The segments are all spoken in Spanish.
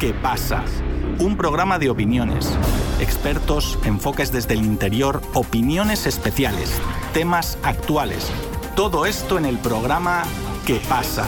¿Qué pasa? Un programa de opiniones, expertos, enfoques desde el interior, opiniones especiales, temas actuales. Todo esto en el programa ¿Qué pasa?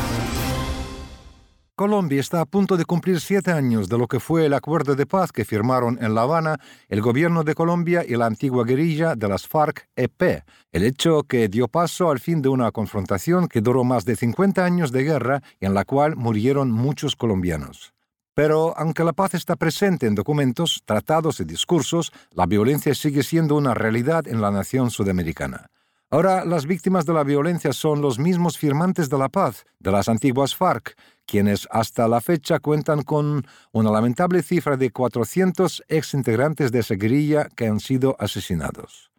Colombia está a punto de cumplir siete años de lo que fue el acuerdo de paz que firmaron en La Habana el gobierno de Colombia y la antigua guerrilla de las FARC-EP, el hecho que dio paso al fin de una confrontación que duró más de 50 años de guerra y en la cual murieron muchos colombianos. Pero aunque la paz está presente en documentos, tratados y discursos, la violencia sigue siendo una realidad en la nación sudamericana. Ahora las víctimas de la violencia son los mismos firmantes de la paz, de las antiguas FARC, quienes hasta la fecha cuentan con una lamentable cifra de 400 exintegrantes de esa guerrilla que han sido asesinados.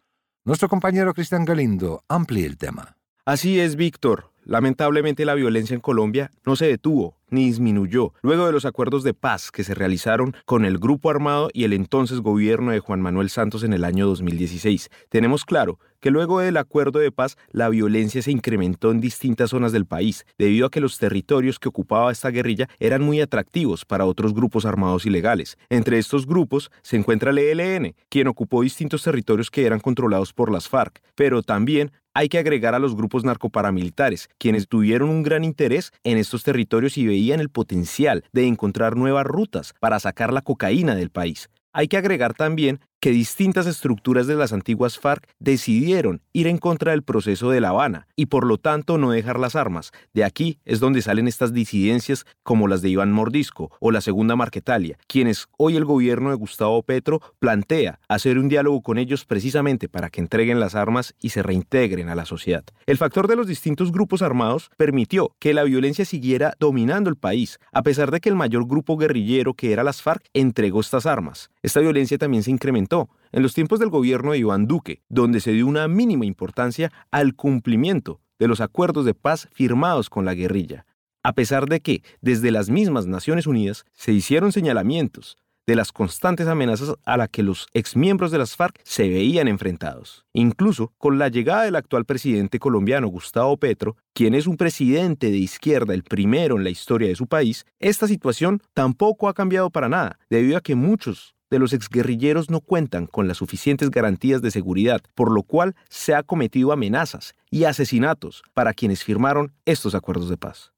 Nuestro compañero Cristian Galindo amplía el tema. Así es, Víctor. Lamentablemente la violencia en Colombia no se detuvo ni disminuyó luego de los acuerdos de paz que se realizaron con el grupo armado y el entonces gobierno de Juan Manuel Santos en el año 2016. Tenemos claro que luego del acuerdo de paz la violencia se incrementó en distintas zonas del país, debido a que los territorios que ocupaba esta guerrilla eran muy atractivos para otros grupos armados ilegales. Entre estos grupos se encuentra el ELN, quien ocupó distintos territorios que eran controlados por las FARC, pero también hay que agregar a los grupos narcoparamilitares, quienes tuvieron un gran interés en estos territorios y veían el potencial de encontrar nuevas rutas para sacar la cocaína del país. Hay que agregar también que distintas estructuras de las antiguas FARC decidieron ir en contra del proceso de La Habana y por lo tanto no dejar las armas. De aquí es donde salen estas disidencias como las de Iván Mordisco o la Segunda Marquetalia, quienes hoy el gobierno de Gustavo Petro plantea hacer un diálogo con ellos precisamente para que entreguen las armas y se reintegren a la sociedad. El factor de los distintos grupos armados permitió que la violencia siguiera dominando el país, a pesar de que el mayor grupo guerrillero que era las FARC entregó estas armas. Esta violencia también se incrementó en los tiempos del gobierno de Iván Duque, donde se dio una mínima importancia al cumplimiento de los acuerdos de paz firmados con la guerrilla, a pesar de que desde las mismas Naciones Unidas se hicieron señalamientos de las constantes amenazas a las que los exmiembros de las FARC se veían enfrentados. Incluso con la llegada del actual presidente colombiano Gustavo Petro, quien es un presidente de izquierda, el primero en la historia de su país, esta situación tampoco ha cambiado para nada, debido a que muchos de los exguerrilleros no cuentan con las suficientes garantías de seguridad, por lo cual se ha cometido amenazas y asesinatos para quienes firmaron estos acuerdos de paz.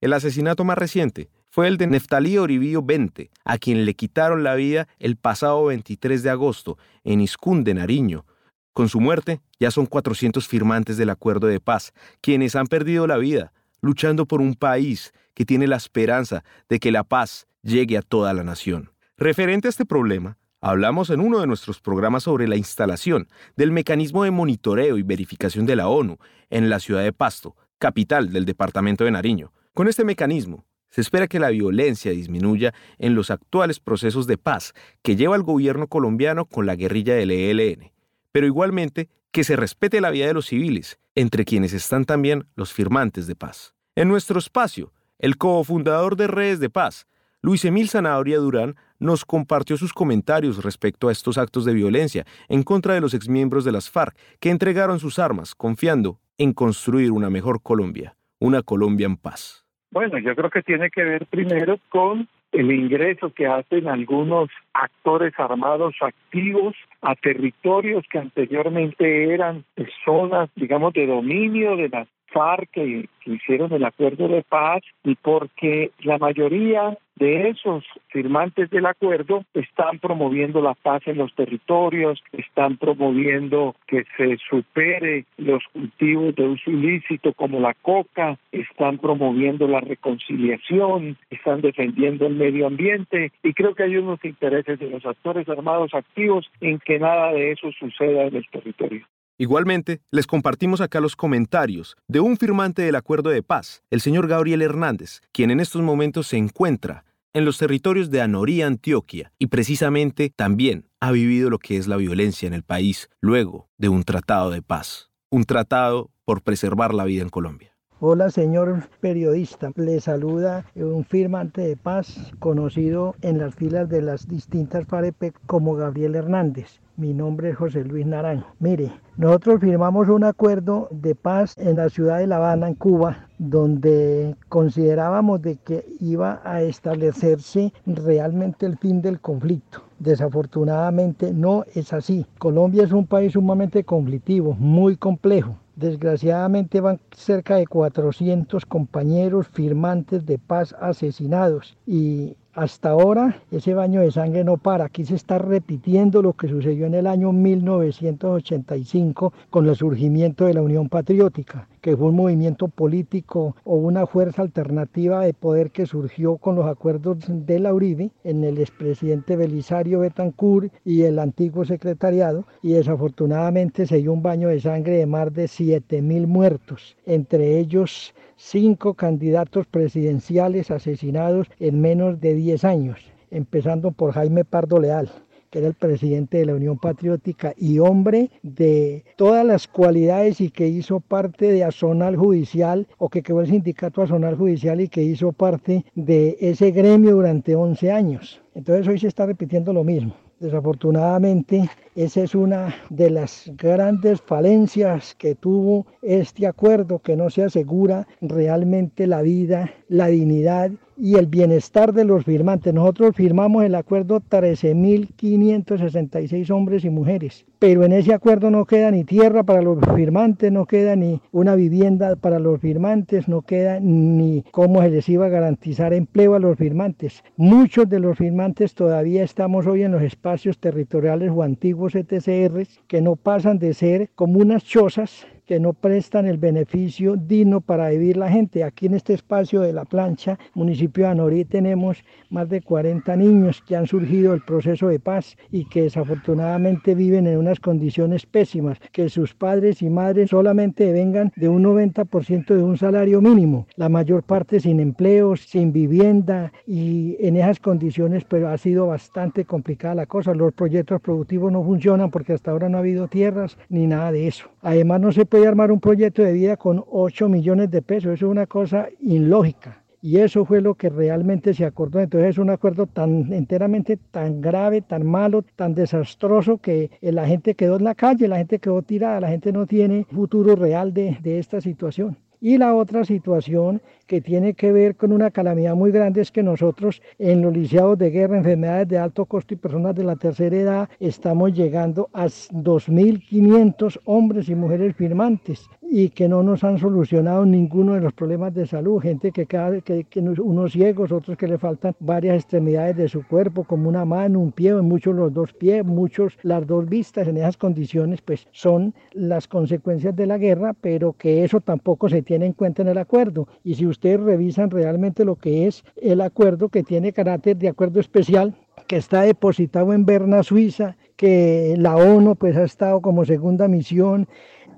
El asesinato más reciente fue el de Neftalí Orivío Bente, a quien le quitaron la vida el pasado 23 de agosto en Iscún de Nariño. Con su muerte, ya son 400 firmantes del acuerdo de paz, quienes han perdido la vida, luchando por un país que tiene la esperanza de que la paz llegue a toda la nación. Referente a este problema, hablamos en uno de nuestros programas sobre la instalación del mecanismo de monitoreo y verificación de la ONU en la ciudad de Pasto, capital del departamento de Nariño. Con este mecanismo, se espera que la violencia disminuya en los actuales procesos de paz que lleva el gobierno colombiano con la guerrilla del ELN, pero igualmente que se respete la vida de los civiles, entre quienes están también los firmantes de paz. En nuestro espacio, el cofundador de Redes de Paz, Luis Emil Zanahoria Durán, nos compartió sus comentarios respecto a estos actos de violencia en contra de los exmiembros de las FARC que entregaron sus armas confiando en construir una mejor Colombia, una Colombia en paz. Bueno, yo creo que tiene que ver primero con el ingreso que hacen algunos actores armados activos a territorios que anteriormente eran zonas, digamos, de dominio de las FARC que, hicieron el acuerdo de paz y porque la mayoría de esos firmantes del acuerdo están promoviendo la paz en los territorios, están promoviendo que se supere los cultivos de uso ilícito como la coca, están promoviendo la reconciliación, están defendiendo el medio ambiente y creo que hay unos intereses de los actores armados activos en que nada de eso suceda en el territorio. Igualmente, les compartimos acá los comentarios de un firmante del acuerdo de paz, el señor Gabriel Hernández, quien en estos momentos se encuentra en los territorios de Anoría, Antioquia, y precisamente también ha vivido lo que es la violencia en el país luego de un tratado de paz, un tratado por preservar la vida en Colombia. Hola señor periodista, le saluda un firmante de paz conocido en las filas de las distintas FAREP como Gabriel Hernández. Mi nombre es José Luis Naranjo. Mire, nosotros firmamos un acuerdo de paz en la ciudad de La Habana, en Cuba, donde considerábamos de que iba a establecerse realmente el fin del conflicto. Desafortunadamente no es así. Colombia es un país sumamente conflictivo, muy complejo. Desgraciadamente van cerca de 400 compañeros firmantes de paz asesinados y hasta ahora ese baño de sangre no para. Aquí se está repitiendo lo que sucedió en el año 1985 con el surgimiento de la Unión Patriótica, que fue un movimiento político o una fuerza alternativa de poder que surgió con los acuerdos de la Uribe en el expresidente Belisario Betancourt y el antiguo secretariado y desafortunadamente se dio un baño de sangre de más de 7 mil muertos, entre ellos cinco candidatos presidenciales asesinados en menos de 10 años, empezando por Jaime Pardo Leal que era el presidente de la Unión Patriótica y hombre de todas las cualidades y que hizo parte de Azonal Judicial o que quedó el sindicato Azonal Judicial y que hizo parte de ese gremio durante 11 años. Entonces hoy se está repitiendo lo mismo. Desafortunadamente, esa es una de las grandes falencias que tuvo este acuerdo, que no se asegura realmente la vida, la dignidad y el bienestar de los firmantes. Nosotros firmamos el acuerdo 13.566 hombres y mujeres, pero en ese acuerdo no queda ni tierra para los firmantes, no queda ni una vivienda para los firmantes, no queda ni cómo se les iba a garantizar empleo a los firmantes. Muchos de los firmantes todavía estamos hoy en los espacios territoriales o antiguos ETCRs que no pasan de ser como unas chozas que no prestan el beneficio digno para vivir la gente. Aquí en este espacio de la plancha, municipio de Anorí, tenemos más de 40 niños que han surgido del proceso de paz y que desafortunadamente viven en unas condiciones pésimas, que sus padres y madres solamente vengan de un 90% de un salario mínimo, la mayor parte sin empleo, sin vivienda y en esas condiciones pero ha sido bastante complicada la cosa. Los proyectos productivos no funcionan porque hasta ahora no ha habido tierras ni nada de eso. Además no se puede armar un proyecto de vida con 8 millones de pesos. Eso es una cosa ilógica. Y eso fue lo que realmente se acordó. Entonces es un acuerdo tan enteramente tan grave, tan malo, tan desastroso que la gente quedó en la calle, la gente quedó tirada, la gente no tiene futuro real de, de esta situación. Y la otra situación que tiene que ver con una calamidad muy grande es que nosotros en los lisiados de guerra, enfermedades de alto costo y personas de la tercera edad estamos llegando a 2.500 hombres y mujeres firmantes y que no nos han solucionado ninguno de los problemas de salud. Gente que, cada, que, que unos ciegos, otros que le faltan varias extremidades de su cuerpo, como una mano, un pie, muchos los dos pies, muchos las dos vistas. En esas condiciones, pues son las consecuencias de la guerra, pero que eso tampoco se tiene en cuenta en el acuerdo. Y si ustedes revisan realmente lo que es el acuerdo, que tiene carácter de acuerdo especial, que está depositado en Berna, Suiza, que la ONU pues ha estado como segunda misión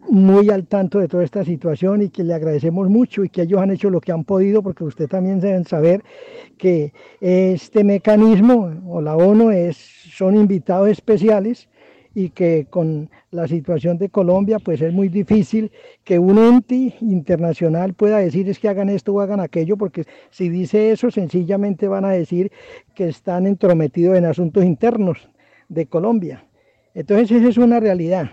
muy al tanto de toda esta situación y que le agradecemos mucho y que ellos han hecho lo que han podido porque usted también deben saber que este mecanismo o la ONU es, son invitados especiales y que con la situación de Colombia, pues es muy difícil que un ente internacional pueda decir es que hagan esto o hagan aquello, porque si dice eso, sencillamente van a decir que están entrometidos en asuntos internos de Colombia. Entonces esa es una realidad.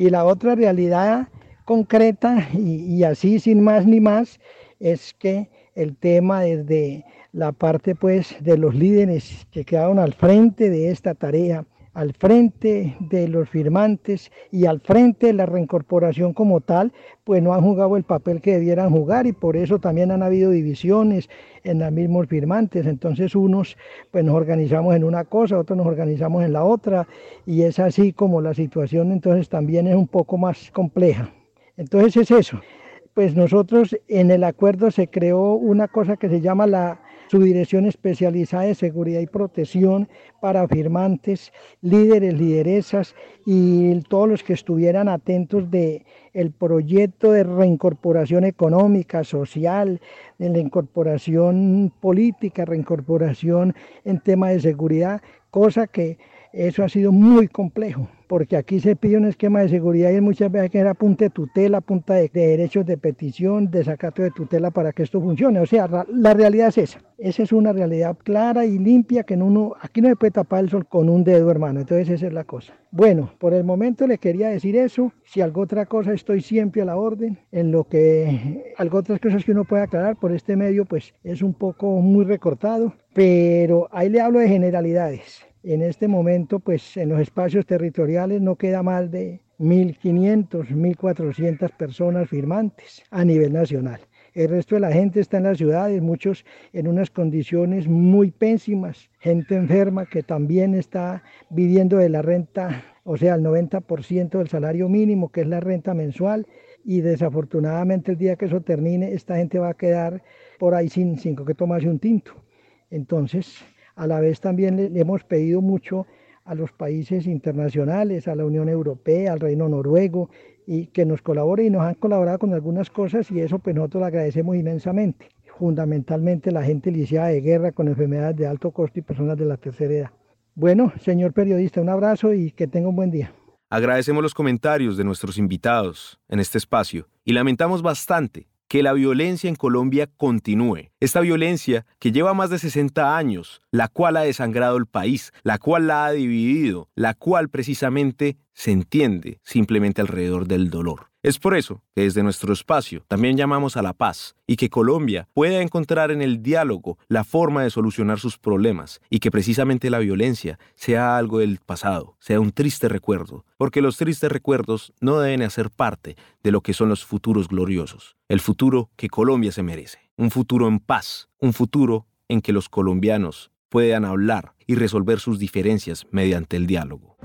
Y la otra realidad concreta, y, así sin más ni más, es que el tema desde la parte pues de los líderes que quedaron al frente de esta tarea, al frente de los firmantes y al frente de la reincorporación como tal, pues no han jugado el papel que debieran jugar y por eso también han habido divisiones en los mismos firmantes. Entonces unos pues nos organizamos en una cosa, otros nos organizamos en la otra y es así como la situación entonces también es un poco más compleja. Entonces es eso. Pues nosotros en el acuerdo se creó una cosa que se llama la Subdirección Especializada de Seguridad y Protección para firmantes, líderes, lideresas y todos los que estuvieran atentos de el proyecto de reincorporación económica, social, de la incorporación política, reincorporación en tema de seguridad, cosa que eso ha sido muy complejo porque aquí se pide un esquema de seguridad y muchas veces que era punta de tutela, punta de, derechos de petición, desacato de tutela para que esto funcione. O sea, la, realidad es esa. Esa es una realidad clara y limpia que uno, aquí no se puede tapar el sol con un dedo, hermano. Entonces esa es la cosa. Bueno, por el momento le quería decir eso. Si algo otra cosa estoy siempre a la orden. En lo que algo otras cosas que uno puede aclarar por este medio, pues es un poco muy recortado. Pero ahí le hablo de generalidades. En este momento, pues en los espacios territoriales no queda más de 1.500, 1.400 personas firmantes a nivel nacional. El resto de la gente está en las ciudades, muchos en unas condiciones muy pésimas, gente enferma que también está viviendo de la renta, o sea, el 90% del salario mínimo, que es la renta mensual, y desafortunadamente el día que eso termine, esta gente va a quedar por ahí sin, sin que tomarse un tinto. Entonces, a la vez también le, hemos pedido mucho a los países internacionales, a la Unión Europea, al Reino Noruego, y que nos colabore y nos han colaborado con algunas cosas y eso pues nosotros lo agradecemos inmensamente. Fundamentalmente la gente lisiada de guerra con enfermedades de alto costo y personas de la tercera edad. Bueno, señor periodista, un abrazo y que tenga un buen día. Agradecemos los comentarios de nuestros invitados en este espacio y lamentamos bastante que la violencia en Colombia continúe. Esta violencia que lleva más de 60 años, la cual ha desangrado el país, la cual la ha dividido, la cual precisamente se entiende simplemente alrededor del dolor. Es por eso que desde nuestro espacio también llamamos a la paz y que Colombia pueda encontrar en el diálogo la forma de solucionar sus problemas y que precisamente la violencia sea algo del pasado, sea un triste recuerdo, porque los tristes recuerdos no deben hacer parte de lo que son los futuros gloriosos, el futuro que Colombia se merece, un futuro en paz, un futuro en que los colombianos puedan hablar y resolver sus diferencias mediante el diálogo.